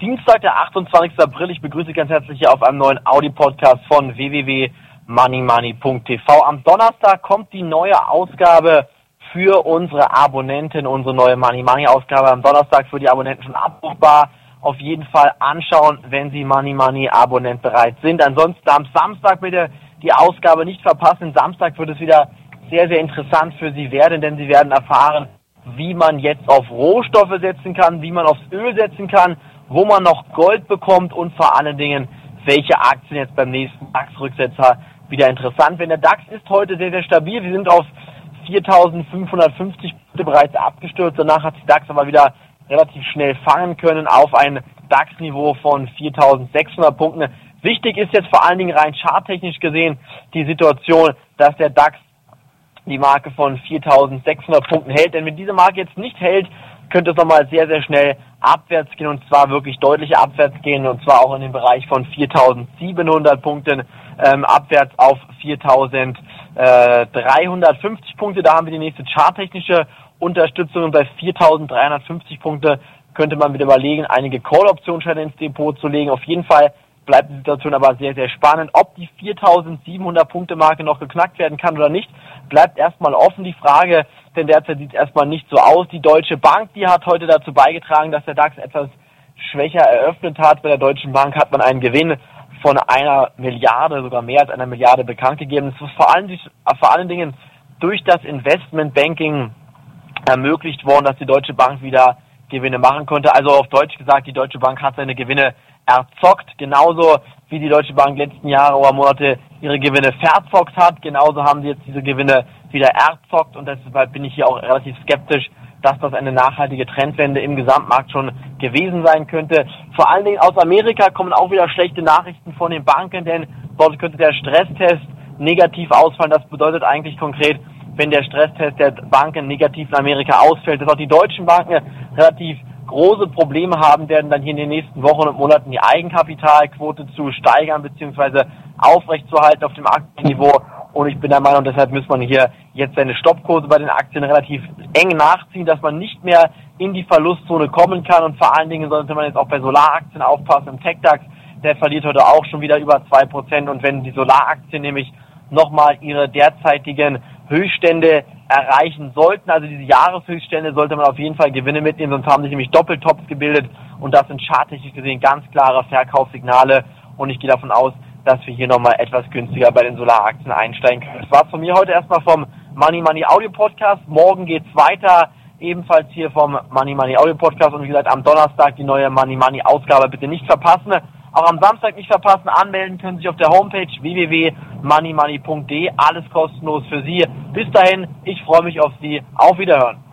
Dienstag, der 28. April. Ich begrüße ganz herzlich hier auf einem neuen Audi-Podcast von www.moneymoney.tv. Am Donnerstag kommt die neue Ausgabe für unsere Abonnenten, unsere neue Money Money Ausgabe am Donnerstag für die Abonnenten schon abrufbar. Auf jeden Fall anschauen, wenn Sie Money Money Abonnent bereit sind. Ansonsten am Samstag bitte die Ausgabe nicht verpassen. Samstag wird es wieder sehr, sehr interessant für Sie werden, denn Sie werden erfahren, wie man jetzt auf Rohstoffe setzen kann, wie man aufs Öl setzen kann, wo man noch Gold bekommt und vor allen Dingen, welche Aktien jetzt beim nächsten DAX-Rücksetzer wieder interessant werden. Der DAX ist heute sehr, sehr stabil. Wir sind auf 4.550 Punkte bereits abgestürzt. Danach hat sich DAX aber wieder relativ schnell fangen können auf ein DAX-Niveau von 4.600 Punkten. Wichtig ist jetzt vor allen Dingen rein charttechnisch gesehen die Situation, dass der DAX die Marke von 4.600 Punkten hält. Denn wenn diese Marke jetzt nicht hält, könnte es nochmal sehr, sehr schnell abwärts gehen und zwar wirklich deutlich abwärts gehen und zwar auch in den Bereich von 4.700 Punkten ähm, abwärts auf 4.350 Punkte. Da haben wir die nächste charttechnische Unterstützung und bei 4.350 Punkte könnte man wieder überlegen, einige Call-Optionsscheine ins Depot zu legen. Auf jeden Fall bleibt die Situation aber sehr, sehr spannend. Ob die 4.700 Punkte Marke noch geknackt werden kann oder nicht, bleibt erstmal offen die Frage, denn derzeit sieht es erstmal nicht so aus. Die Deutsche Bank, die hat heute dazu beigetragen, dass der DAX etwas schwächer eröffnet hat. Bei der Deutschen Bank hat man einen Gewinn von einer Milliarde, sogar mehr als einer Milliarde bekannt gegeben. Das ist vor allen, vor allen Dingen durch das Investmentbanking ermöglicht worden, dass die Deutsche Bank wieder Gewinne machen konnte. Also auf Deutsch gesagt, die Deutsche Bank hat seine Gewinne erzockt, genauso wie die Deutsche Bank letzten Jahre oder Monate ihre Gewinne verzockt hat. Genauso haben sie jetzt diese Gewinne wieder erzockt und deshalb bin ich hier auch relativ skeptisch, dass das eine nachhaltige Trendwende im Gesamtmarkt schon gewesen sein könnte. Vor allen Dingen aus Amerika kommen auch wieder schlechte Nachrichten von den Banken, denn dort könnte der Stresstest negativ ausfallen. Das bedeutet eigentlich konkret, wenn der Stresstest der Banken negativ in Amerika ausfällt, dass auch die deutschen Banken relativ große Probleme haben werden, dann hier in den nächsten Wochen und Monaten die Eigenkapitalquote zu steigern bzw. aufrechtzuerhalten auf dem Aktienniveau. Und ich bin der Meinung, deshalb muss man hier jetzt seine Stoppkurse bei den Aktien relativ eng nachziehen, dass man nicht mehr in die Verlustzone kommen kann. Und vor allen Dingen sollte man jetzt auch bei Solaraktien aufpassen. Im TechDAX, der verliert heute auch schon wieder über zwei Prozent. Und wenn die Solaraktien nämlich nochmal ihre derzeitigen Höchststände erreichen sollten. Also diese Jahreshöchststände sollte man auf jeden Fall Gewinne mitnehmen, sonst haben sich nämlich Doppeltops gebildet und das sind charttechnisch gesehen ganz klare Verkaufssignale und ich gehe davon aus, dass wir hier nochmal etwas günstiger bei den Solaraktien einsteigen können. Das war's von mir heute erstmal vom Money Money Audio Podcast. Morgen geht's weiter, ebenfalls hier vom Money Money Audio Podcast und wie gesagt am Donnerstag die neue Money Money Ausgabe bitte nicht verpassen. Auch am Samstag nicht verpassen, anmelden können Sie sich auf der Homepage www.moneymoney.de. Alles kostenlos für Sie. Bis dahin, ich freue mich auf Sie. Auf Wiederhören.